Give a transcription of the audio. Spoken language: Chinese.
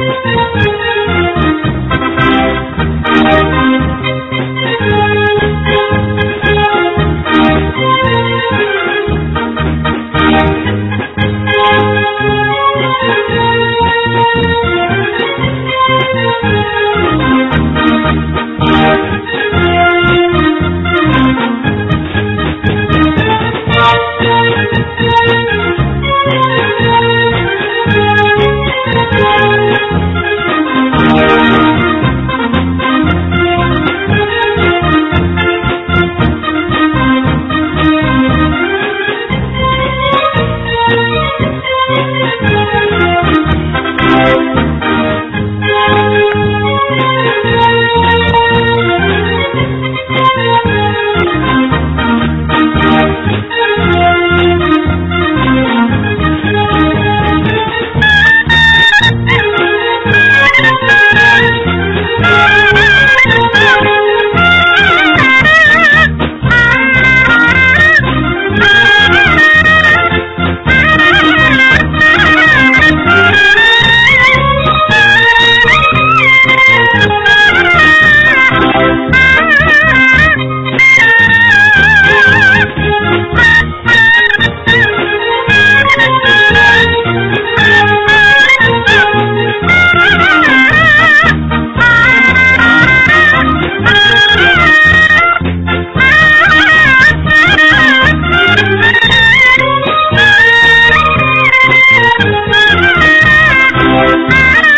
Thank you. 啊！